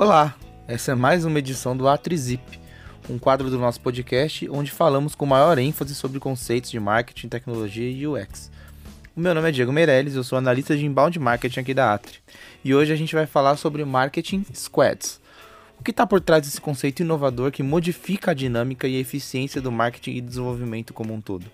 Olá, essa é mais uma edição do Atrizip, um quadro do nosso podcast onde falamos com maior ênfase sobre conceitos de marketing, tecnologia e UX. O meu nome é Diego Meirelles, eu sou analista de inbound marketing aqui da Atri. E hoje a gente vai falar sobre marketing squads. O que está por trás desse conceito inovador que modifica a dinâmica e a eficiência do marketing e desenvolvimento como um todo?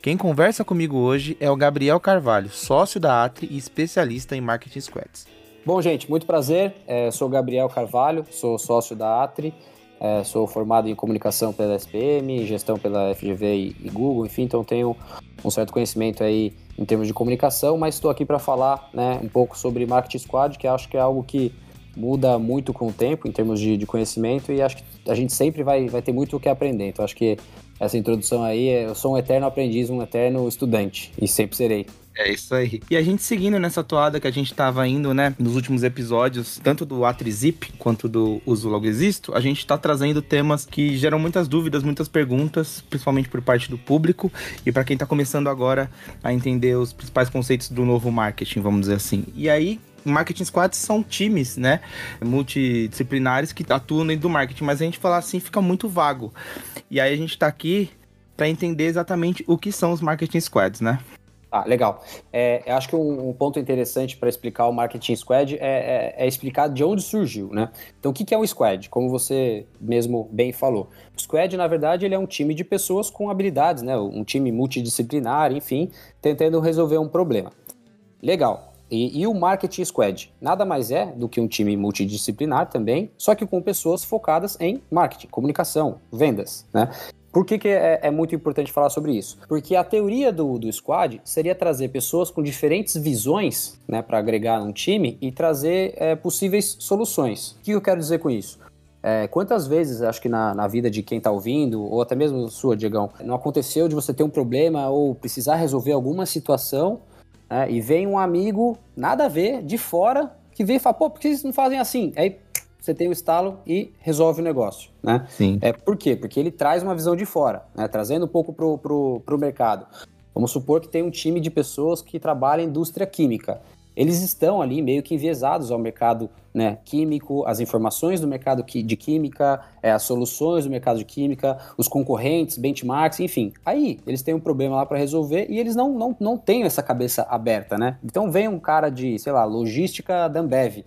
Quem conversa comigo hoje é o Gabriel Carvalho, sócio da Atri e especialista em marketing squads. Bom, gente, muito prazer. É, sou Gabriel Carvalho, sou sócio da Atri, é, sou formado em comunicação pela SPM, gestão pela FGV e, Google, enfim, então tenho um certo conhecimento aí em termos de comunicação, mas estou aqui para falar né, um pouco sobre Marketing Squad, que acho que é algo que muda muito com o tempo em termos de, de conhecimento e acho que a gente sempre vai, vai ter muito o que aprender. Então acho que essa introdução aí, eu sou um eterno aprendiz, um eterno estudante e sempre serei. É isso aí. E a gente seguindo nessa toada que a gente estava indo, né, nos últimos episódios, tanto do Atrizip quanto do Uso Logo Existo, a gente está trazendo temas que geram muitas dúvidas, muitas perguntas, principalmente por parte do público e para quem está começando agora a entender os principais conceitos do novo marketing, vamos dizer assim. E aí, marketing squads são times, né, multidisciplinares que atuam dentro do marketing, mas a gente falar assim fica muito vago. E aí a gente está aqui para entender exatamente o que são os marketing squads, né? Ah, legal. É, acho que um, um ponto interessante para explicar o Marketing Squad é, é, é, explicar de onde surgiu, né? Então, o que, que é um squad? Como você mesmo bem falou. O squad, na verdade, ele é um time de pessoas com habilidades, né? Um time multidisciplinar, enfim, tentando resolver um problema. Legal. E, e, o Marketing Squad nada mais é do que um time multidisciplinar também, só que com pessoas focadas em marketing, comunicação, vendas, né? Por que, que é, é, muito importante falar sobre isso? Porque a teoria do, do squad seria trazer pessoas com diferentes visões né, para agregar num time e trazer é, possíveis soluções. O que eu quero dizer com isso? É, quantas vezes, acho que na, na vida de quem está ouvindo, ou até mesmo sua, Diegão, não aconteceu de você ter um problema ou precisar resolver alguma situação né, e vem um amigo, nada a ver, de fora, que vem e fala, pô, por que vocês não fazem assim? Aí você tem o estalo e resolve o negócio, né? Sim. É, por quê? Porque ele traz uma visão de fora, né? Trazendo um pouco pro, pro, pro mercado. Vamos supor que tem um time de pessoas que trabalham em indústria química. Eles estão ali meio que enviesados ao mercado né, químico, as informações do mercado de química, é, as soluções do mercado de química, os concorrentes, benchmarks, enfim. Aí eles têm um problema lá para resolver e eles não, não, não têm essa cabeça aberta, né? Então vem um cara de, sei lá, logística da Ambev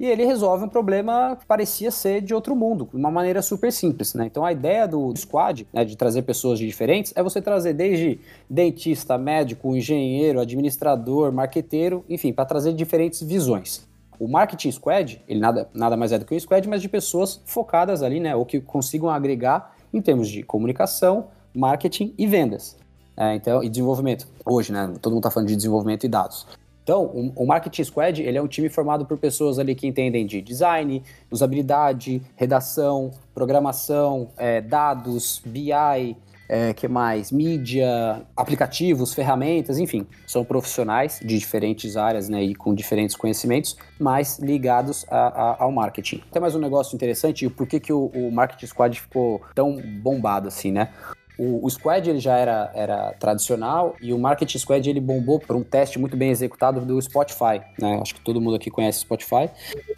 e ele resolve um problema que parecia ser de outro mundo, de uma maneira super simples, né? Então a ideia do squad, né, de trazer pessoas de diferentes, é você trazer desde dentista, médico, engenheiro, administrador, marqueteiro, enfim, para trazer diferentes visões. O Marketing Squad, ele nada, nada mais é do que um squad, mas de pessoas focadas ali, né? Ou que consigam agregar em termos de comunicação, marketing e vendas. É, então, e desenvolvimento. Hoje, né? Todo mundo está falando de desenvolvimento e dados. Então, o, Marketing Squad ele é um time formado por pessoas ali que entendem de design, usabilidade, redação, programação, é, dados, BI, é, que mais? Mídia, aplicativos, ferramentas, enfim. São profissionais de diferentes áreas né, e com diferentes conhecimentos, mas ligados a, a, ao marketing. Tem mais um negócio interessante, e por que, que o, o Marketing Squad ficou tão bombado assim, né? O, o, Squad ele já era, era tradicional e o Marketing Squad ele bombou por um teste muito bem executado do Spotify. Né? Acho que todo mundo aqui conhece o Spotify.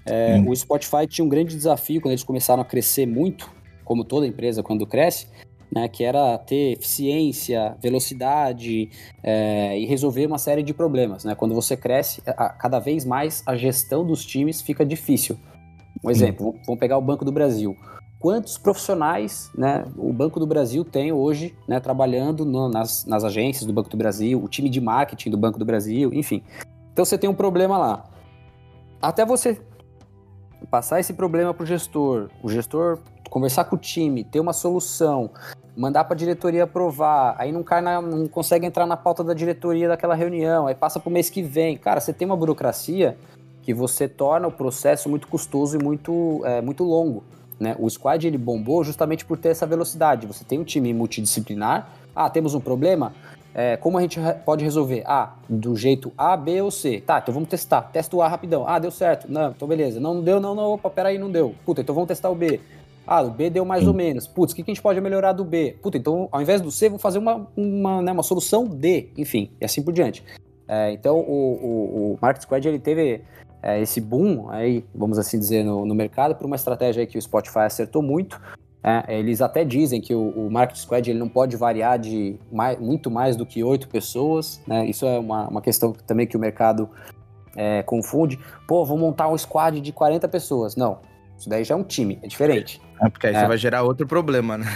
É, o Spotify tinha um grande desafio quando eles começaram a crescer muito, como toda empresa quando cresce, né, que era ter eficiência, velocidade é, e resolver uma série de problemas. Né? Quando você cresce, a, cada vez mais a gestão dos times fica difícil. Um exemplo, vamos pegar o Banco do Brasil quantos profissionais né, o Banco do Brasil tem hoje né, trabalhando no, nas, nas agências do Banco do Brasil, o time de marketing do Banco do Brasil, enfim. Então você tem um problema lá. Até você passar esse problema para o gestor, o gestor conversar com o time, ter uma solução, mandar para a diretoria aprovar, aí não, cai na, não consegue entrar na pauta da diretoria daquela reunião, aí passa para o mês que vem. Cara, você tem uma burocracia que você torna o processo muito custoso e muito, é, muito longo. Né? O squad ele bombou justamente por ter essa velocidade. Você tem um time multidisciplinar. Ah, temos um problema? É, como a gente pode resolver? Ah, do jeito A, B ou C. Tá, então vamos testar. Testa o A rapidão. Ah, deu certo. Não, então beleza. Não, deu, não, não. Opa, peraí, não deu. Puta, então vamos testar o B. Ah, o B deu mais ou menos. Putz, o que, que a gente pode melhorar do B? Puta, então ao invés do C, vamos fazer uma, uma, né, uma solução D. Enfim, e assim por diante. É, então o, o, o Market Squad ele teve é, esse boom, aí, vamos assim dizer, no, no mercado, por uma estratégia que o Spotify acertou muito. É, eles até dizem que o, o Market Squad ele não pode variar de mais, muito mais do que oito pessoas. Né? Isso é uma, uma questão também que o mercado é, confunde. Pô, vou montar um squad de 40 pessoas. Não, isso daí já é um time, é diferente. É, porque aí é. você vai gerar outro problema, né?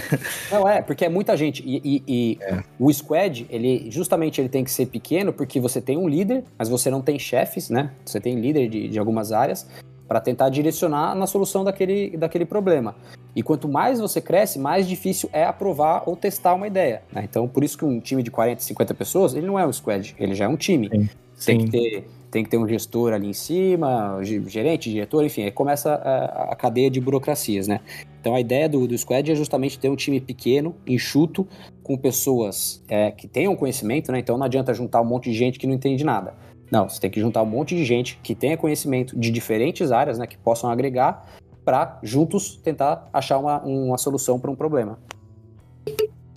Não, é, porque é muita gente. E, e, e é. o squad, ele justamente ele tem que ser pequeno porque você tem um líder, mas você não tem chefes, né? Você tem líder de, de algumas áreas para tentar direcionar na solução daquele, daquele problema. E quanto mais você cresce, mais difícil é aprovar ou testar uma ideia. Né? Então, por isso que um time de 40, 50 pessoas, ele não é um squad, ele já é um time. Sim. Tem Sim. que ter tem que ter um gestor ali em cima, gerente, diretor, enfim, aí começa a, a cadeia de burocracias, né? Então a ideia do, do Squad é justamente ter um time pequeno, enxuto, com pessoas é, que tenham conhecimento, né? Então não adianta juntar um monte de gente que não entende nada. Não, você tem que juntar um monte de gente que tenha conhecimento de diferentes áreas, né? Que possam agregar para juntos tentar achar uma, uma solução para um problema.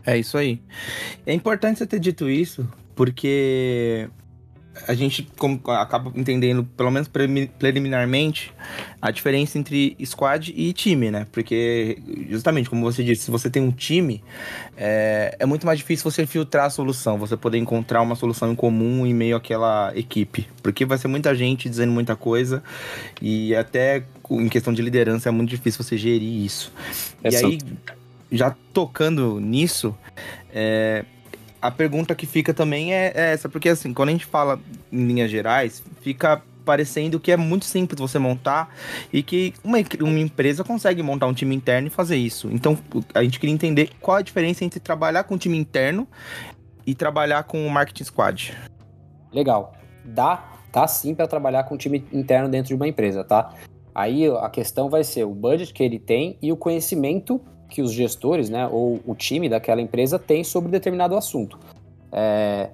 É isso aí. É importante você ter dito isso, porque a gente acaba entendendo, pelo menos preliminarmente, a diferença entre squad e time, né? Porque, justamente, como você disse, se você tem um time, é, é muito mais difícil você filtrar a solução, você poder encontrar uma solução em comum em meio àquela equipe. Porque vai ser muita gente dizendo muita coisa e até em questão de liderança é muito difícil você gerir isso. É e aí, já tocando nisso, é, a pergunta que fica também é, é, essa, porque assim, quando a gente fala em linhas gerais, fica parecendo que é muito simples você montar e que uma, uma empresa consegue montar um time interno e fazer isso. Então, a gente queria entender qual a diferença entre trabalhar com um time interno e trabalhar com o marketing squad. Legal. Dá, tá sim para trabalhar com um time interno dentro de uma empresa, tá? Aí a questão vai ser o budget que ele tem e o conhecimento que os gestores, né, ou o time daquela empresa tem sobre determinado assunto. É,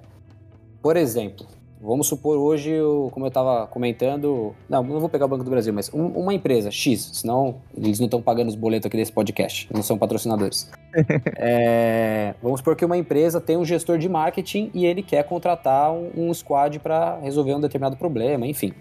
por exemplo, vamos supor hoje, como eu estava comentando, não, não vou pegar o Banco do Brasil, mas um, uma empresa X, senão eles não estão pagando os boletos aqui desse podcast, não são patrocinadores. é, vamos supor que uma empresa tem um gestor de marketing e ele quer contratar um, um squad para resolver um determinado problema, enfim.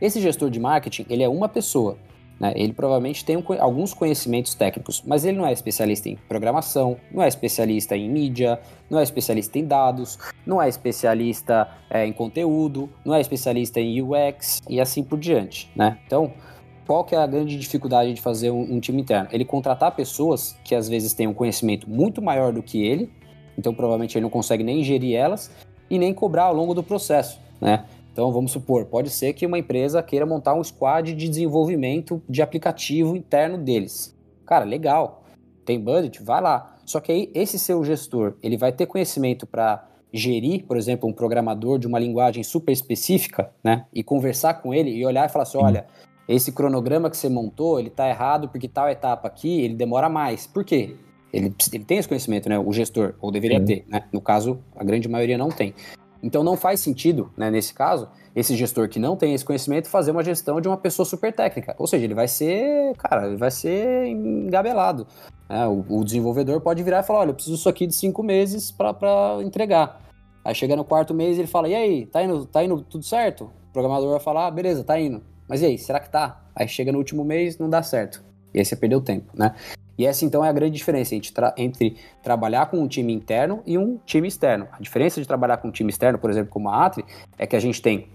Esse gestor de marketing, ele é uma pessoa. Né? Ele provavelmente tem um, alguns conhecimentos técnicos, mas ele não é especialista em programação, não é especialista em mídia, não é especialista em dados, não é especialista é, em conteúdo, não é especialista em UX e assim por diante. Né? Então, qual que é a grande dificuldade de fazer um, um time interno? Ele contratar pessoas que às vezes têm um conhecimento muito maior do que ele, então provavelmente ele não consegue nem gerir elas e nem cobrar ao longo do processo. Né? Então, vamos supor, pode ser que uma empresa queira montar um squad de desenvolvimento de aplicativo interno deles. Cara, legal. Tem budget? Vai lá. Só que aí, esse seu gestor, ele vai ter conhecimento para gerir, por exemplo, um programador de uma linguagem super específica, né? E conversar com ele e olhar e falar assim, olha, esse cronograma que você montou, ele está errado porque tal etapa aqui, ele demora mais. Por quê? Ele, ele tem esse conhecimento, né? O gestor, ou deveria Sim. ter, né? No caso, a grande maioria não tem. Então não faz sentido, né, nesse caso, esse gestor que não tem esse conhecimento fazer uma gestão de uma pessoa super técnica. Ou seja, ele vai ser, cara, ele vai ser engabelado. Né? O, o, desenvolvedor pode virar e falar: olha, eu preciso disso aqui de cinco meses para entregar. Aí chega no quarto mês ele fala: e aí, tá indo, tá indo tudo certo? O programador vai falar: ah, beleza, tá indo. Mas e aí, será que tá? Aí chega no último mês, não dá certo. E aí você perdeu tempo, né? E essa então é a grande diferença entre, tra entre, trabalhar com um time interno e um time externo. A diferença de trabalhar com um time externo, por exemplo, como a Atri, é que a gente tem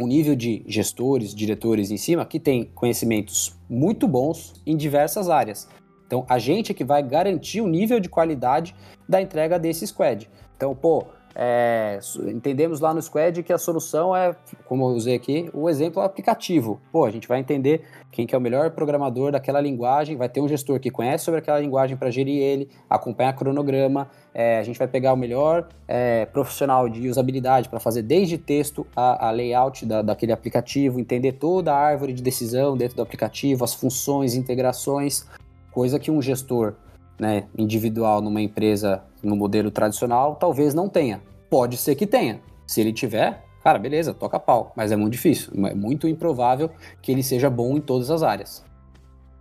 um nível de gestores, diretores em cima que tem conhecimentos muito bons em diversas áreas. Então a gente é que vai garantir o nível de qualidade da entrega desse squad. Então, pô, é, entendemos lá no Squad que a solução é, como eu usei aqui, o exemplo aplicativo. Pô, a gente vai entender quem que é o melhor programador daquela linguagem, vai ter um gestor que conhece sobre aquela linguagem para gerir ele, acompanhar cronograma, é, a gente vai pegar o melhor é, profissional de usabilidade para fazer desde texto a, a layout da, daquele aplicativo, entender toda a árvore de decisão dentro do aplicativo, as funções, integrações, coisa que um gestor né, individual numa empresa no modelo tradicional, talvez não tenha. Pode ser que tenha. Se ele tiver, cara, beleza, toca pau. Mas é muito difícil. É muito improvável que ele seja bom em todas as áreas.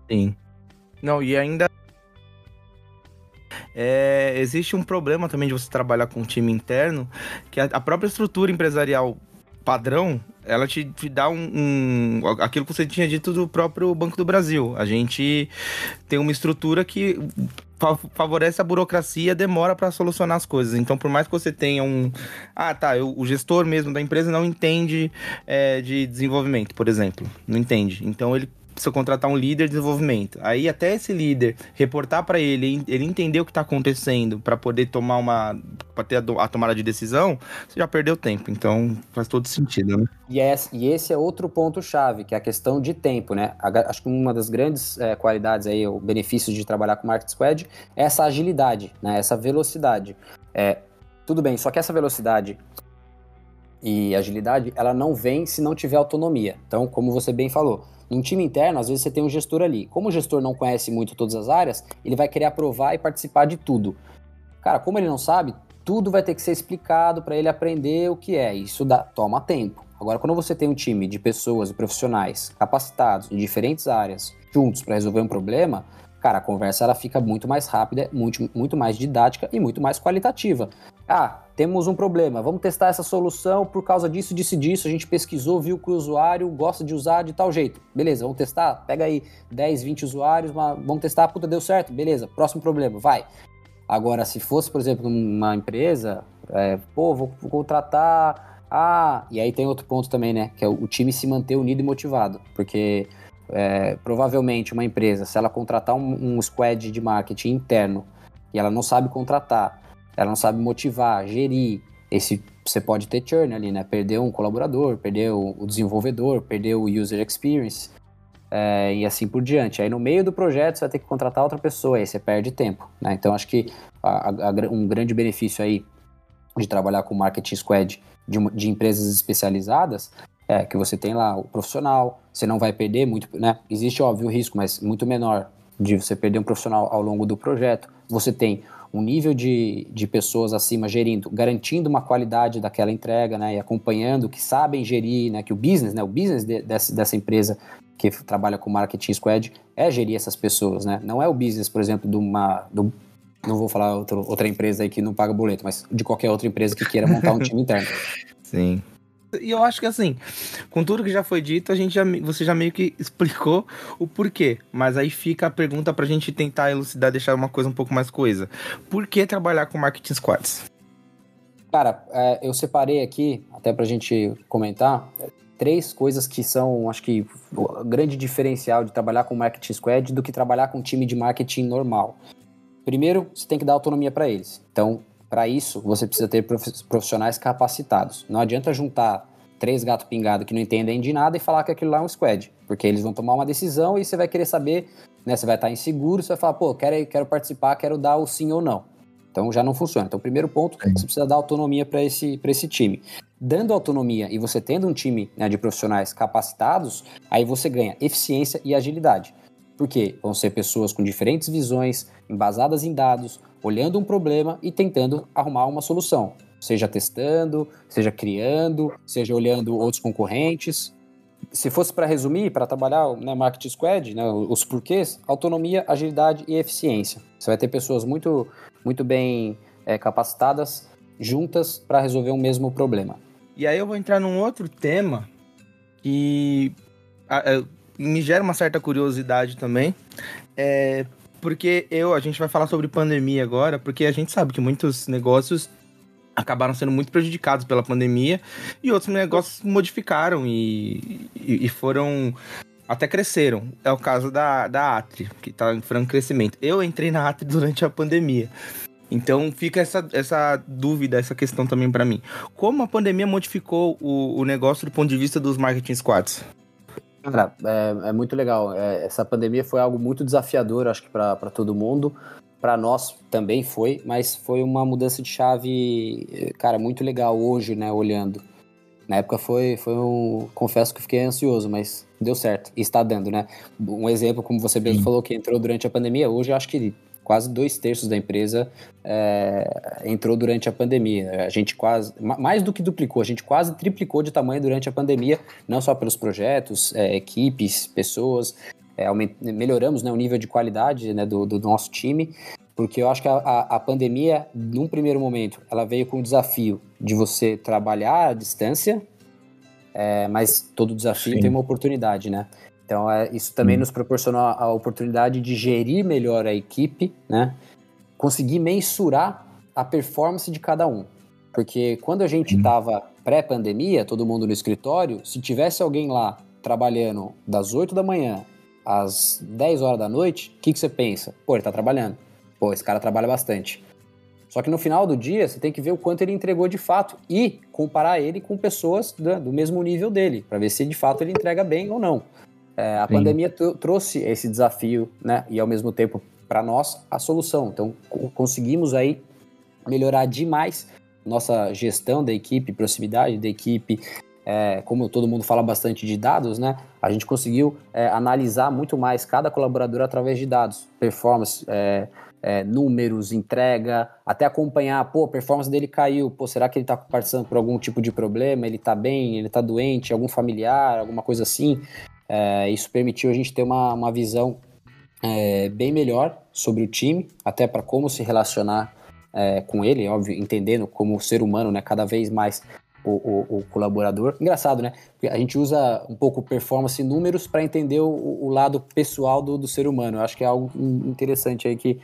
Sim. Não, e ainda. É, existe um problema também de você trabalhar com um time interno, que a, a própria estrutura empresarial padrão, ela te, te dá um, um, aquilo que você tinha dito do próprio Banco do Brasil. A gente tem uma estrutura que favorece a burocracia, demora para solucionar as coisas. Então, por mais que você tenha um. Ah, tá, eu, o gestor mesmo da empresa não entende é, de desenvolvimento, por exemplo. Não entende. Então, ele precisa contratar um líder de desenvolvimento. Aí até esse líder reportar para ele, ele entender o que está acontecendo para poder tomar uma para ter a, a, tomada de decisão, você já perdeu tempo. Então faz todo sentido, né? E, esse, e esse é outro ponto chave, que é a questão de tempo, né? Acho que uma das grandes é, qualidades aí, o benefício de trabalhar com Market Squad é essa agilidade, né? Essa velocidade. É, tudo bem, só que essa velocidade e agilidade, ela não vem se não tiver autonomia. Então, como você bem falou, em time interno, às vezes você tem um gestor ali. Como o gestor não conhece muito todas as áreas, ele vai querer aprovar e participar de tudo. Cara, como ele não sabe, tudo vai ter que ser explicado para ele aprender o que é. Isso dá, toma tempo. Agora, quando você tem um time de pessoas e profissionais capacitados em diferentes áreas, juntos para resolver um problema, cara, a conversa ela fica muito mais rápida, muito, muito mais didática e muito mais qualitativa. Ah, temos um problema, vamos testar essa solução por causa disso, disso disso. A gente pesquisou, viu que o usuário gosta de usar de tal jeito. Beleza, vamos testar? Pega aí 10, 20 usuários, vamos testar, puta, deu certo? Beleza, próximo problema, vai. Agora, se fosse, por exemplo, uma empresa, é, pô, vou, vou contratar. Ah, e aí tem outro ponto também, né? Que é o time se manter unido e motivado. Porque é, provavelmente uma empresa, se ela contratar um, um squad de marketing interno e ela não sabe contratar, ela não sabe motivar, gerir, esse você pode ter churn ali, né? Perder um colaborador, perder o, desenvolvedor, perder o user experience é, e assim por diante. Aí no meio do projeto você vai ter que contratar outra pessoa, aí você perde tempo, né? Então acho que a, a, um grande benefício aí de trabalhar com marketing squad de, de empresas especializadas é que você tem lá o profissional, você não vai perder muito, né? Existe óbvio o risco, mas muito menor de você perder um profissional ao longo do projeto. Você tem um nível de, de pessoas acima gerindo, garantindo uma qualidade daquela entrega, né, e acompanhando, que sabem gerir, né, que o business, né, o business de, dessa, dessa empresa que trabalha com marketing squad é gerir essas pessoas, né, não é o business, por exemplo, de uma, do, não vou falar outro, outra empresa aí que não paga boleto, mas de qualquer outra empresa que queira montar um time interno. Sim. E eu acho que assim, com tudo que já foi dito, a gente já, você já meio que explicou o porquê. Mas aí fica a pergunta pra gente tentar elucidar, deixar uma coisa um pouco mais coisa. Por que trabalhar com marketing squads? Cara, é, eu separei aqui, até pra gente comentar, três coisas que são, acho que, o grande diferencial de trabalhar com marketing squad do que trabalhar com time de marketing normal. Primeiro, você tem que dar autonomia para eles. Então, para isso, você precisa ter profissionais capacitados. Não adianta juntar três gatos pingados que não entendem de nada e falar que aquilo lá é um squad, porque eles vão tomar uma decisão e você vai querer saber, né? Você vai estar inseguro, você vai falar, pô, quero, quero participar, quero dar o sim ou não. Então já não funciona. Então, primeiro ponto, você precisa dar autonomia para esse, esse time. Dando autonomia e você tendo um time né, de profissionais capacitados, aí você ganha eficiência e agilidade. Porque vão ser pessoas com diferentes visões, embasadas em dados, olhando um problema e tentando arrumar uma solução. Seja testando, seja criando, seja olhando outros concorrentes. Se fosse para resumir, para trabalhar né, Marketing Squad, né, os porquês, autonomia, agilidade e eficiência. Você vai ter pessoas muito, muito bem é, capacitadas juntas para resolver um mesmo problema. E aí eu vou entrar num outro tema que me gera uma certa curiosidade também. É, porque eu, a gente vai falar sobre pandemia agora, porque a gente sabe que muitos negócios acabaram sendo muito prejudicados pela pandemia e outros negócios modificaram e, e, e foram até cresceram. É o caso da, da Atri, que está em franco crescimento. Eu entrei na Atri durante a pandemia. Então fica essa, essa dúvida, essa questão também para mim. Como a pandemia modificou o, o negócio do ponto de vista dos marketing squads? Cara, é, é muito legal. É, essa pandemia foi algo muito desafiador, acho que para todo mundo. Para nós também foi, mas foi uma mudança de chave, cara, muito legal hoje, né, olhando. Na época foi, foi um. Confesso que fiquei ansioso, mas deu certo. E está dando, né? Um exemplo, como você mesmo Sim. falou, que entrou durante a pandemia, hoje eu acho que quase dois terços da empresa é, entrou durante a pandemia. A gente quase, mais do que duplicou, a gente quase triplicou de tamanho durante a pandemia, não só pelos projetos, é, equipes, pessoas, é, melhoramos né, o nível de qualidade né, do, do, nosso time, porque eu acho que a, a, pandemia, num primeiro momento, ela veio com o desafio de você trabalhar à distância, é, mas todo desafio Sim. tem uma oportunidade, né? Então, é, isso também hum. nos proporcionou a oportunidade de gerir melhor a equipe, né? Conseguir mensurar a performance de cada um. Porque quando a gente estava pré-pandemia, todo mundo no escritório, se tivesse alguém lá trabalhando das 8 da manhã às 10 horas da noite, o que, que você pensa? Pô, ele tá trabalhando. Pô, esse cara trabalha bastante. Só que no final do dia, você tem que ver o quanto ele entregou de fato e comparar ele com pessoas do, do mesmo nível dele, para ver se de fato ele entrega bem ou não. É, a Sim. pandemia trouxe esse desafio, né? E ao mesmo tempo, para nós, a solução. Então, conseguimos aí melhorar demais nossa gestão da equipe, proximidade da equipe, é, como todo mundo fala bastante de dados, né? A gente conseguiu é, analisar muito mais cada colaborador através de dados, performance, é, é números, entrega, até acompanhar, pô, a performance dele caiu, pô, será que ele está passando por algum tipo de problema? Ele está bem? Ele está doente? Algum familiar? Alguma coisa assim? É, isso permitiu a gente ter uma, uma visão é, bem melhor sobre o time, até para como se relacionar é, com ele, óbvio, entendendo como ser humano, né, cada vez mais o, o, o, colaborador. Engraçado, né? Porque a gente usa um pouco performance e números para entender o, o, lado pessoal do, do, ser humano. Eu acho que é algo interessante aí que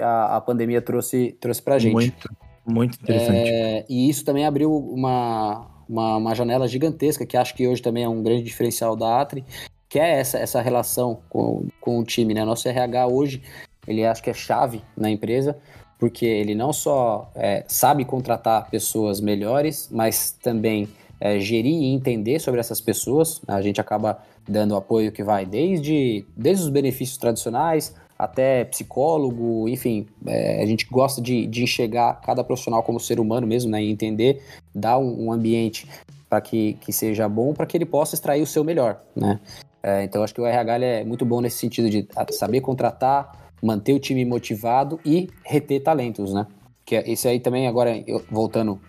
a, a pandemia trouxe, trouxe para a gente. Muito, muito interessante. É, e isso também abriu uma, uma, uma, janela gigantesca, que acho que hoje também é um grande diferencial da Atri, que é essa, essa relação com, com o time. Né? Nosso RH hoje, ele acho que é chave na empresa, porque ele não só é, sabe contratar pessoas melhores, mas também é, gerir e entender sobre essas pessoas. A gente acaba dando apoio que vai desde, desde os benefícios tradicionais até psicólogo, enfim, é, a gente gosta de, de enxergar cada profissional como ser humano mesmo, né, e entender, dar um, um ambiente para que, que seja bom, para que ele possa extrair o seu melhor, né. É, então acho que o RH é muito bom nesse sentido de saber contratar, manter o time motivado e reter talentos, né? Que é, esse aí também, agora, eu, voltando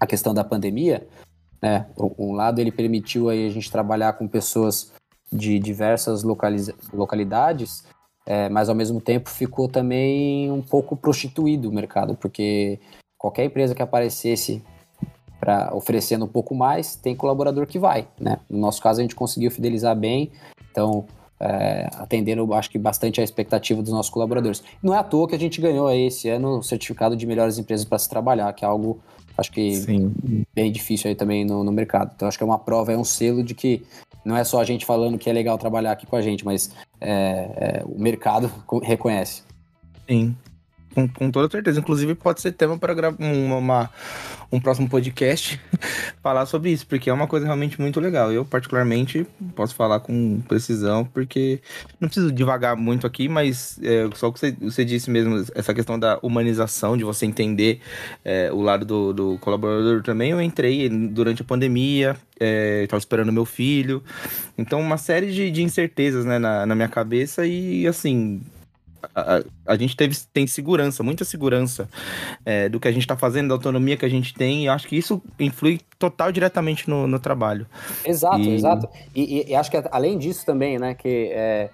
à questão da pandemia, né? Um lado ele permitiu aí a gente trabalhar com pessoas de diversas localidades, é, mas ao mesmo tempo ficou também um pouco prostituído o mercado, porque qualquer empresa que aparecesse para oferecendo um pouco mais, tem colaborador que vai, né? No nosso caso a gente conseguiu fidelizar bem, então é, atendendo, acho que bastante a expectativa dos nossos colaboradores. Não é à toa que a gente ganhou aí esse ano o certificado de melhores empresas para se trabalhar, que é algo, acho que Sim. bem difícil aí também no, no, mercado. Então, acho que é uma prova, é um selo de que não é só a gente falando que é legal trabalhar aqui com a gente, mas é, é, o mercado reconhece. Sim, com, com, toda certeza. Inclusive, pode ser tema para uma, uma, um próximo podcast falar sobre isso, porque é uma coisa realmente muito legal. Eu, particularmente, posso falar com precisão, porque não preciso devagar muito aqui, mas é, só o que você, você, disse mesmo, essa questão da humanização, de você entender é, o lado do, do, colaborador também. Eu entrei durante a pandemia, estava é, esperando meu filho, então uma série de, de incertezas né, na, na minha cabeça e assim a, a, gente teve, tem segurança, muita segurança é, do que a gente está fazendo, da autonomia que a gente tem, e acho que isso influi total diretamente no, no trabalho. Exato, e... exato. E, e, e, acho que além disso também, né, que é,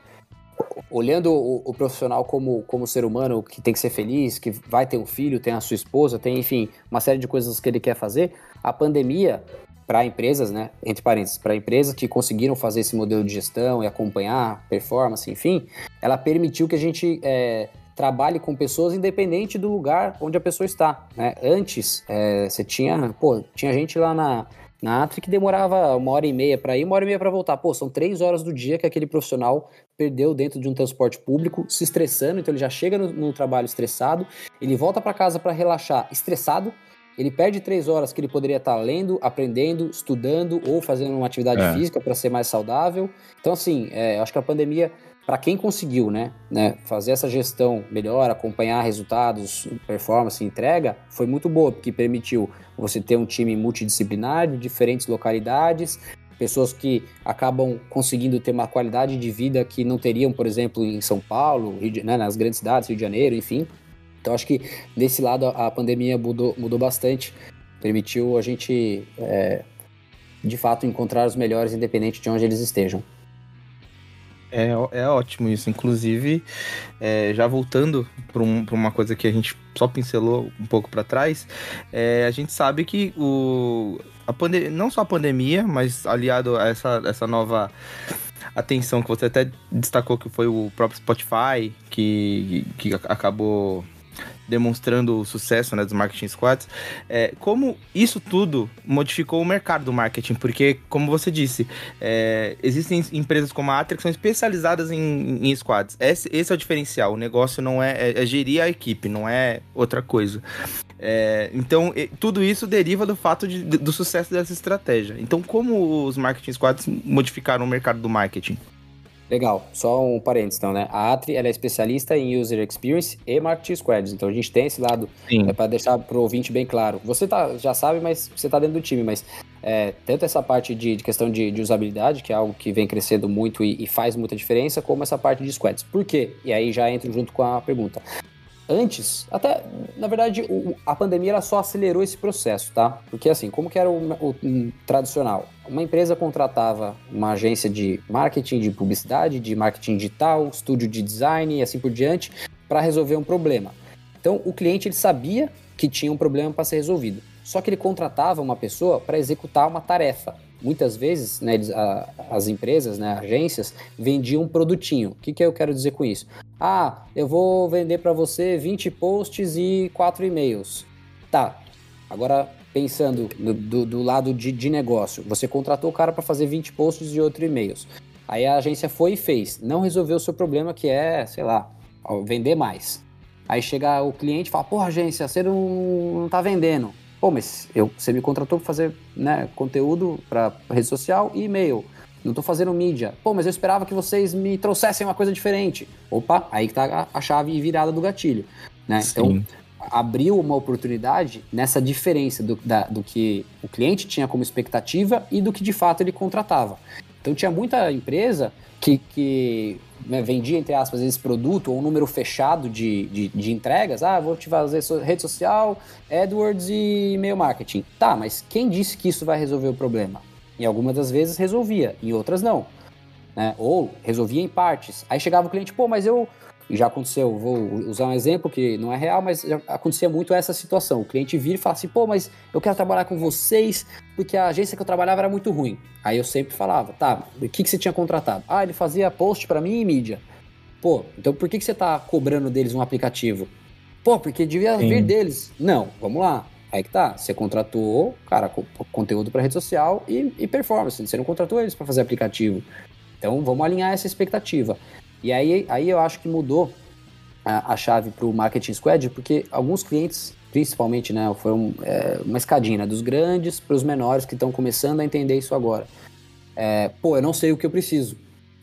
olhando o, o, profissional como, como ser humano que tem que ser feliz, que vai ter um filho, tem a sua esposa, tem, enfim, uma série de coisas que ele quer fazer, a pandemia para empresas, né, entre parênteses, para empresas que conseguiram fazer esse modelo de gestão e acompanhar performance, enfim, ela permitiu que a gente é, trabalhe com pessoas independente do lugar onde a pessoa está. Né? Antes, é, você tinha, pô, tinha gente lá na, na Atri que demorava uma hora e meia para ir, uma hora e meia para voltar. Pô, são três horas do dia que aquele profissional perdeu dentro de um transporte público, se estressando, então ele já chega no, no trabalho estressado, ele volta para casa para relaxar estressado, ele perde três horas que ele poderia estar lendo, aprendendo, estudando ou fazendo uma atividade é. física para ser mais saudável. Então, assim, é, acho que a pandemia, para quem conseguiu, né, né, fazer essa gestão melhor, acompanhar resultados, performance, entrega, foi muito boa, porque permitiu você ter um time multidisciplinar de diferentes localidades, pessoas que acabam conseguindo ter uma qualidade de vida que não teriam, por exemplo, em São Paulo, de, né, nas grandes cidades, Rio de Janeiro, enfim. Então acho que desse lado a pandemia mudou, mudou bastante, permitiu a gente é, de fato encontrar os melhores independente de onde eles estejam. É, é ótimo isso. Inclusive, é, já voltando para um, uma coisa que a gente só pincelou um pouco para trás, é, a gente sabe que o, a não só a pandemia, mas aliado a essa, essa nova atenção que você até destacou que foi o próprio Spotify, que, que acabou demonstrando o sucesso né, dos marketing squads, é, como isso tudo modificou o mercado do marketing, porque, como você disse, é, existem empresas como a Atria que são especializadas em, em squads. Esse, esse, é o diferencial, o negócio não é, é, é gerir a equipe, não é outra coisa. É, então, tudo isso deriva do fato de, do sucesso dessa estratégia. Então, como os marketing squads modificaram o mercado do marketing? Legal, só um parênteses então, né? A Atri ela é especialista em User Experience e Marketing Squads, então a gente tem esse lado é, para deixar para o ouvinte bem claro. Você tá, já sabe, mas você está dentro do time, mas é, tanto essa parte de, de questão de, de, usabilidade, que é algo que vem crescendo muito e, e, faz muita diferença, como essa parte de squads. Por quê? E aí já entro junto com a pergunta antes, até, na verdade, o, a pandemia ela só acelerou esse processo, tá? Porque assim, como que era o, o tradicional? Uma empresa contratava uma agência de marketing, de publicidade, de marketing digital, estúdio de design e assim por diante, para resolver um problema. Então, o cliente ele sabia que tinha um problema para ser resolvido. Só que ele contratava uma pessoa para executar uma tarefa. Muitas vezes, né, eles, a, as empresas, né, agências, vendiam um produtinho. O que, que eu quero dizer com isso? Ah, eu vou vender para você 20 posts e 4 e-mails. Tá, agora pensando do, do, do lado de, de, negócio, você contratou o cara para fazer 20 posts e outro e-mails. Aí a agência foi e fez. Não resolveu o seu problema, que é, sei lá, vender mais. Aí chega o cliente e fala: Porra, agência, você não, não tá vendendo. Pô, mas eu, você me contratou para fazer né, conteúdo para rede social e e-mail. Não estou fazendo mídia. Pô, mas eu esperava que vocês me trouxessem uma coisa diferente. Opa, aí que tá a chave virada do gatilho. Né? Então, abriu uma oportunidade nessa diferença do, da, do que o cliente tinha como expectativa e do que de fato ele contratava. Então tinha muita empresa que, que né, vendia, entre aspas, esse produto ou um número fechado de, de, de, entregas. Ah, vou te fazer rede social, AdWords e e-mail marketing. Tá, mas quem disse que isso vai resolver o problema? Em algumas das vezes resolvia, em outras não. Né? Ou resolvia em partes. Aí chegava o cliente, pô, mas eu e já aconteceu, vou usar um exemplo que não é real, mas já acontecia muito essa situação. O cliente vira e fala assim: pô, mas eu quero trabalhar com vocês porque a agência que eu trabalhava era muito ruim. Aí eu sempre falava: tá, o que, que você tinha contratado? Ah, ele fazia post para mim e mídia. Pô, então por que, que você tá cobrando deles um aplicativo? Pô, porque devia Sim. vir deles. Não, vamos lá. Aí que tá, você contratou, cara, conteúdo para rede social e, e performance. Você não contratou eles para fazer aplicativo. Então vamos alinhar essa expectativa. E aí, aí eu acho que mudou a, a chave para o Marketing Squad, porque alguns clientes, principalmente, né, foi é, uma escadinha né, dos grandes para os menores que estão começando a entender isso agora. É, pô, eu não sei o que eu preciso.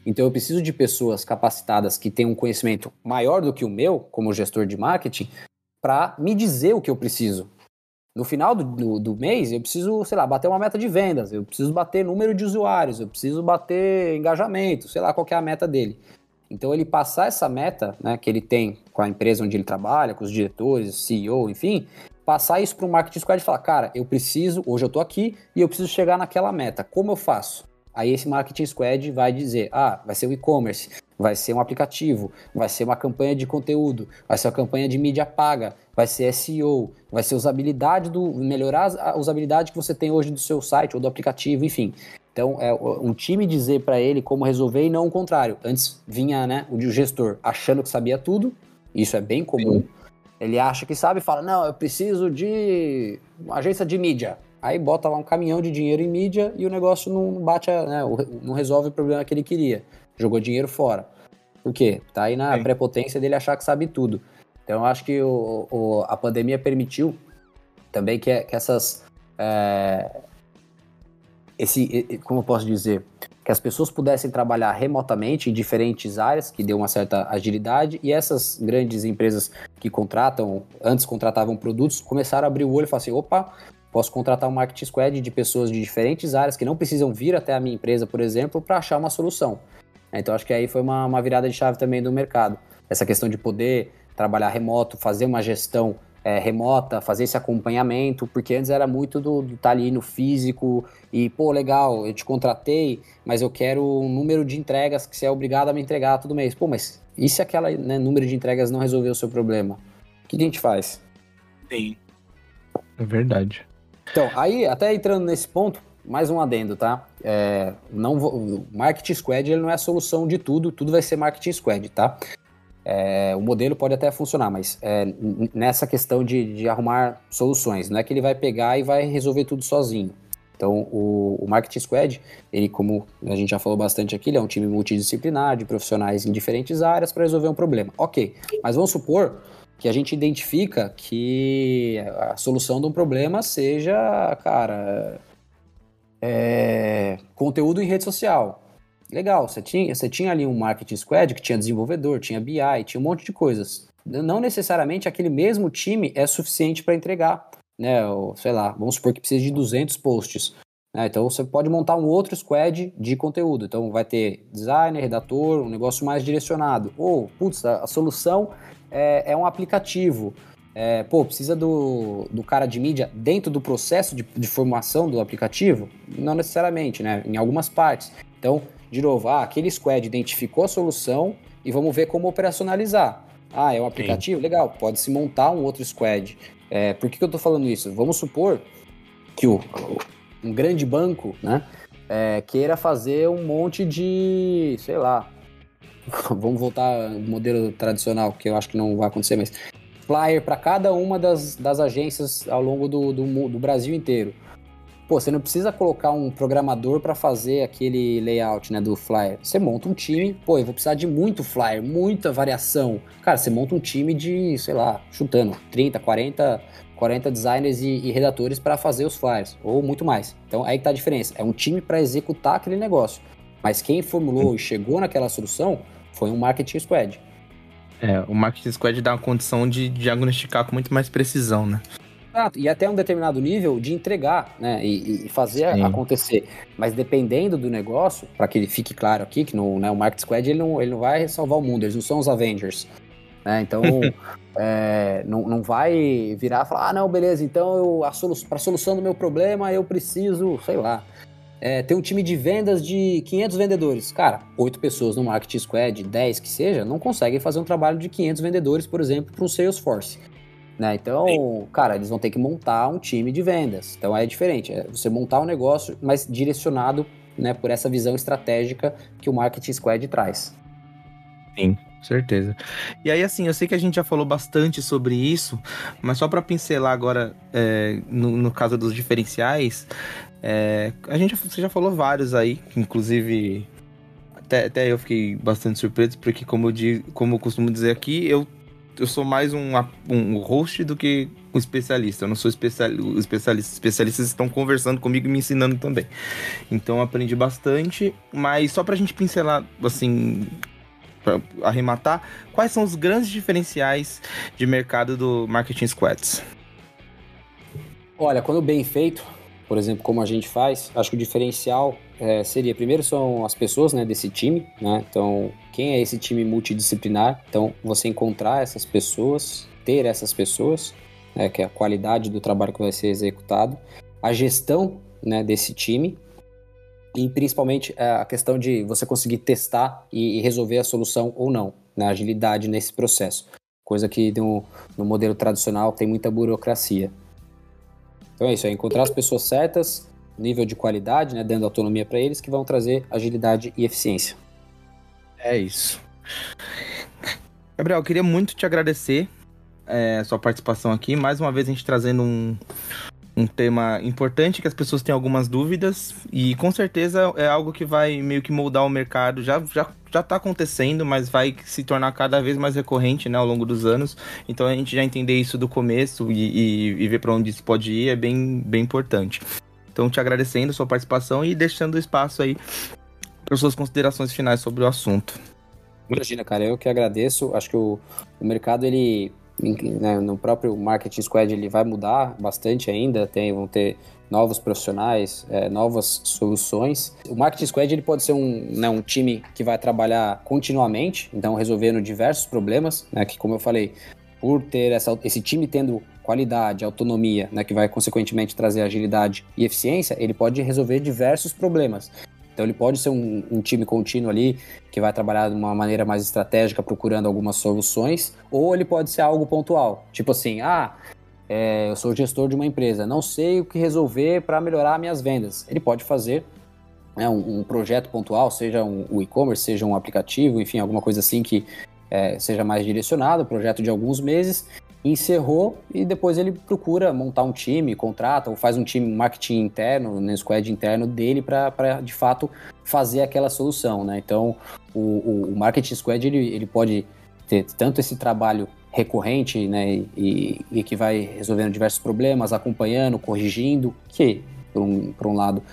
Então eu preciso de pessoas capacitadas que tenham um conhecimento maior do que o meu, como gestor de marketing, para me dizer o que eu preciso. No final do, do, do, mês, eu preciso, sei lá, bater uma meta de vendas, eu preciso bater número de usuários, eu preciso bater engajamento, sei lá qual é a meta dele. Então ele passar essa meta, né, que ele tem com a empresa onde ele trabalha, com os diretores, CEO, enfim, passar isso para o marketing squad e falar, cara, eu preciso, hoje eu estou aqui e eu preciso chegar naquela meta. Como eu faço? Aí esse marketing squad vai dizer, ah, vai ser o e-commerce, vai ser um aplicativo, vai ser uma campanha de conteúdo, vai ser uma campanha de mídia paga, vai ser SEO, vai ser usabilidade do melhorar a usabilidade que você tem hoje do seu site ou do aplicativo, enfim. Então, é um time dizer para ele como resolver e não o contrário. Antes vinha né, o gestor achando que sabia tudo, isso é bem comum. Sim. Ele acha que sabe e fala: Não, eu preciso de uma agência de mídia. Aí bota lá um caminhão de dinheiro em mídia e o negócio não bate, a, né, não resolve o problema que ele queria. Jogou dinheiro fora. Por quê? Tá aí na Sim. prepotência dele achar que sabe tudo. Então, eu acho que o, o, a pandemia permitiu também que, que essas. É, esse, como eu posso dizer, que as pessoas pudessem trabalhar remotamente em diferentes áreas, que deu uma certa agilidade, e essas grandes empresas que contratam, antes contratavam produtos, começaram a abrir o olho e falar assim, opa, posso contratar um marketing squad de pessoas de diferentes áreas que não precisam vir até a minha empresa, por exemplo, para achar uma solução. Então acho que aí foi uma, uma virada de chave também do mercado. Essa questão de poder trabalhar remoto, fazer uma gestão é, remota, fazer esse acompanhamento, porque antes era muito do estar tá ali no físico e, pô, legal, eu te contratei, mas eu quero um número de entregas que você é obrigado a me entregar todo mês. Pô, mas e se aquele né, número de entregas não resolver o seu problema? O que a gente faz? Sim. É verdade. Então, aí, até entrando nesse ponto, mais um adendo, tá? É, não vou, o Marketing Squad ele não é a solução de tudo, tudo vai ser Marketing Squad, tá? É, o modelo pode até funcionar, mas é, nessa questão de, de, arrumar soluções, não é que ele vai pegar e vai resolver tudo sozinho. Então, o, o Marketing Squad, ele, como a gente já falou bastante aqui, ele é um time multidisciplinar de profissionais em diferentes áreas para resolver um problema. Ok, mas vamos supor que a gente identifica que a solução de um problema seja, cara, é, conteúdo em rede social. Legal, você tinha, você tinha ali um marketing squad que tinha desenvolvedor, tinha BI, tinha um monte de coisas. Não necessariamente aquele mesmo time é suficiente para entregar, né? Ou, sei lá, vamos supor que precisa de 200 posts. Né? Então você pode montar um outro squad de conteúdo. Então vai ter designer, redator, um negócio mais direcionado. Ou, putz, a, a solução é, é um aplicativo. É, pô, precisa do, do cara de mídia dentro do processo de, de formação do aplicativo? Não necessariamente, né? Em algumas partes. Então, de novo, ah, aquele squad identificou a solução e vamos ver como operacionalizar. Ah, é um aplicativo? Sim. Legal, pode-se montar um outro squad. É, por que, que eu estou falando isso? Vamos supor que o, um grande banco né, é, queira fazer um monte de, sei lá, vamos voltar ao modelo tradicional, que eu acho que não vai acontecer, mas flyer para cada uma das, das agências ao longo do, do, do Brasil inteiro. Pô, você não precisa colocar um programador para fazer aquele layout, né, do flyer. Você monta um time, pô, eu vou precisar de muito flyer, muita variação. Cara, você monta um time de, sei lá, chutando, 30, 40, 40 designers e, e redatores para fazer os flyers, ou muito mais. Então aí que tá a diferença. É um time para executar aquele negócio. Mas quem formulou e chegou naquela solução foi um marketing squad. É, o marketing squad dá uma condição de diagnosticar com muito mais precisão, né? Exato, e até um determinado nível de entregar, né, e, e fazer Sim. acontecer. Mas dependendo do negócio, para que fique claro aqui, que no, né, o Market Squad ele não, ele não vai salvar o mundo, eles não são os Avengers. Né? Então, é, não, não vai virar e falar, ah, não, beleza, então eu, a solu para a solução do meu problema eu preciso, sei lá, é, ter um time de vendas de 500 vendedores. Cara, oito pessoas no Marketing Squad, 10 que seja, não conseguem fazer um trabalho de 500 vendedores, por exemplo, para um Salesforce. Né? Então, Sim. cara, eles vão ter que montar um time de vendas. Então é diferente, é você montar um negócio, mas direcionado né, por essa visão estratégica que o Marketing Squad traz. Sim, certeza. E aí, assim, eu sei que a gente já falou bastante sobre isso, mas só para pincelar agora, é, no, no, caso dos diferenciais, é, a gente você já falou vários aí, inclusive até, até eu fiquei bastante surpreso, porque como eu, como eu costumo dizer aqui, eu eu sou mais um, um host do que um especialista. Eu não sou especialista. Especialistas, especialistas estão conversando comigo e me ensinando também. Então aprendi bastante. Mas só pra gente pincelar, assim, para arrematar, quais são os grandes diferenciais de mercado do Marketing Squads? Olha, quando bem feito, por exemplo, como a gente faz, acho que o diferencial é, seria, primeiro são as pessoas né, desse time, né? Então, quem é esse time multidisciplinar? Então, você encontrar essas pessoas, ter essas pessoas, né, que é a qualidade do trabalho que vai ser executado, a gestão né, desse time e principalmente é, a questão de você conseguir testar e, resolver a solução ou não, na né, agilidade nesse processo. Coisa que no, no modelo tradicional tem muita burocracia. Então é isso, é encontrar as pessoas certas, nível de qualidade, né, dando autonomia para eles, que vão trazer agilidade e eficiência. É isso. Gabriel, eu queria muito te agradecer é, sua participação aqui. Mais uma vez a gente trazendo um, um tema importante que as pessoas têm algumas dúvidas e com certeza é algo que vai meio que moldar o mercado. Já, já, já tá acontecendo, mas vai se tornar cada vez mais recorrente né, ao longo dos anos. Então a gente já entender isso do começo e, e, e ver para onde isso pode ir é bem, bem importante. Então te agradecendo a sua participação e deixando espaço aí para suas considerações finais sobre o assunto. Imagina, cara, eu que agradeço. Acho que o, o mercado ele né, no próprio Marketing Squad ele vai mudar bastante ainda, tem, vão ter novos profissionais, é, novas soluções. O Marketing Squad ele pode ser um, né, um time que vai trabalhar continuamente, então resolvendo diversos problemas, né, que como eu falei, por ter essa, esse time tendo qualidade, autonomia, né, que vai consequentemente trazer agilidade e eficiência, ele pode resolver diversos problemas. Então ele pode ser um, um, time contínuo ali que vai trabalhar de uma maneira mais estratégica, procurando algumas soluções, ou ele pode ser algo pontual, tipo assim, ah, é, eu sou gestor de uma empresa, não sei o que resolver para melhorar minhas vendas. Ele pode fazer né, um, um, projeto pontual, seja um, um e-commerce, seja um aplicativo, enfim, alguma coisa assim que é, seja mais direcionado, projeto de alguns meses, encerrou e depois ele procura montar um time, contrata ou faz um time marketing interno, no né, squad interno dele para de fato fazer aquela solução, né? Então o, o, o, marketing squad ele, ele pode ter tanto esse trabalho recorrente, né, e, e que vai resolvendo diversos problemas, acompanhando, corrigindo, que por um, por um lado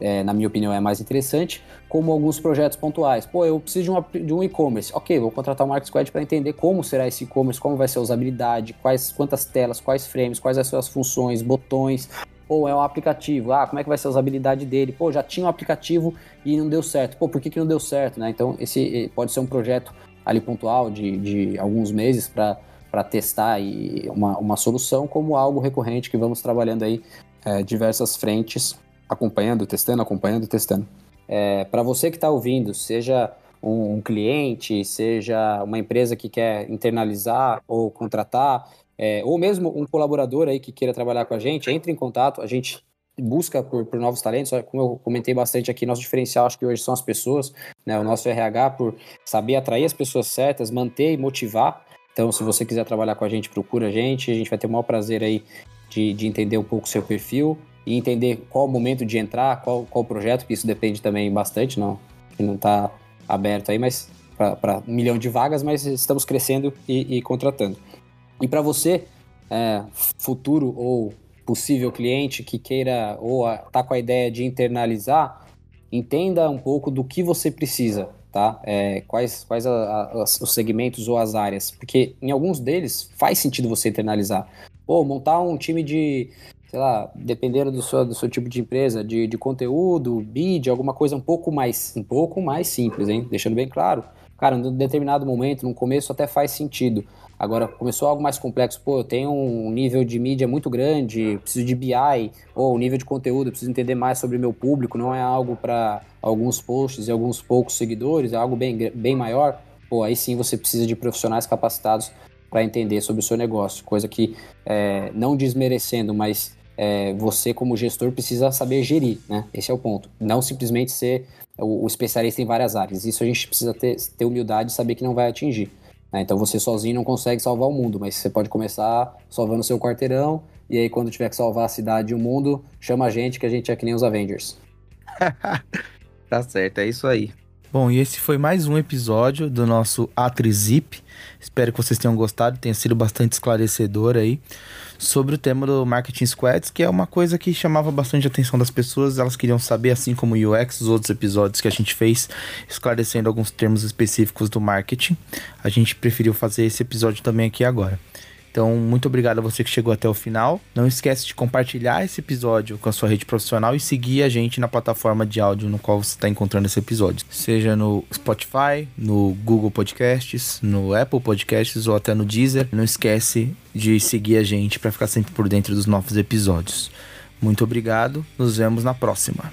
é, na minha opinião, é mais interessante, como alguns projetos pontuais. Pô, eu preciso de, uma, de um e-commerce. Ok, vou contratar o Market Squad para entender como será esse e-commerce, como vai ser a usabilidade, quais, quantas telas, quais frames, quais as suas funções, botões. Ou é um aplicativo, ah, como é que vai ser a usabilidade dele? Pô, já tinha um aplicativo e não deu certo. Pô, por que, que não deu certo? Né? Então, esse eh, pode ser um projeto ali pontual de, de alguns meses para testar e uma, uma solução, como algo recorrente que vamos trabalhando aí é, diversas frentes acompanhando, testando, acompanhando, testando. É, para você que está ouvindo, seja um, um, cliente, seja uma empresa que quer internalizar ou contratar, é, ou mesmo um colaborador aí que queira trabalhar com a gente, entre em contato, a gente busca por, por, novos talentos, como eu comentei bastante aqui, nosso diferencial acho que hoje são as pessoas, né, o nosso RH por saber atrair as pessoas certas, manter e motivar, então se você quiser trabalhar com a gente, procura a gente, a gente vai ter o maior prazer aí de, de entender um pouco o seu perfil, e entender qual o momento de entrar, qual, qual o projeto, que isso depende também bastante, não, que não está aberto aí, mas para um milhão de vagas, mas estamos crescendo e, e contratando. E para você, é, futuro ou possível cliente que queira ou está com a ideia de internalizar, entenda um pouco do que você precisa, tá? É, quais quais a, a, os segmentos ou as áreas, porque em alguns deles faz sentido você internalizar. Ou montar um time de sei lá, dependendo do seu, do seu tipo de empresa, de, de conteúdo, bid, alguma coisa um pouco mais um pouco mais simples, hein? Deixando bem claro. Cara, em determinado momento, no começo até faz sentido. Agora, começou algo mais complexo, pô, eu tenho um nível de mídia muito grande, preciso de BI, ou um nível de conteúdo, preciso entender mais sobre o meu público, não é algo para alguns posts e alguns poucos seguidores, é algo bem, bem maior. Pô, aí sim você precisa de profissionais capacitados para entender sobre o seu negócio, coisa que, é, não desmerecendo, mas é, você como gestor precisa saber gerir, né? Esse é o ponto. Não simplesmente ser o, o especialista em várias áreas. Isso a gente precisa ter, ter humildade e saber que não vai atingir. Né? Então você sozinho não consegue salvar o mundo, mas você pode começar salvando seu quarteirão e aí quando tiver que salvar a cidade e o mundo, chama a gente que a gente é que nem os Avengers. tá certo, é isso aí. Bom, e esse foi mais um episódio do nosso Atrizip. Espero que vocês tenham gostado, tenha sido bastante esclarecedor aí sobre o tema do Marketing Squads, que é uma coisa que chamava bastante a atenção das pessoas. Elas queriam saber, assim como o UX, os outros episódios que a gente fez, esclarecendo alguns termos específicos do marketing. A gente preferiu fazer esse episódio também aqui agora. Então, muito obrigado a você que chegou até o final. Não esquece de compartilhar esse episódio com a sua rede profissional e seguir a gente na plataforma de áudio no qual você está encontrando esse episódio. Seja no Spotify, no Google Podcasts, no Apple Podcasts ou até no Deezer. Não esquece de seguir a gente para ficar sempre por dentro dos novos episódios. Muito obrigado, nos vemos na próxima.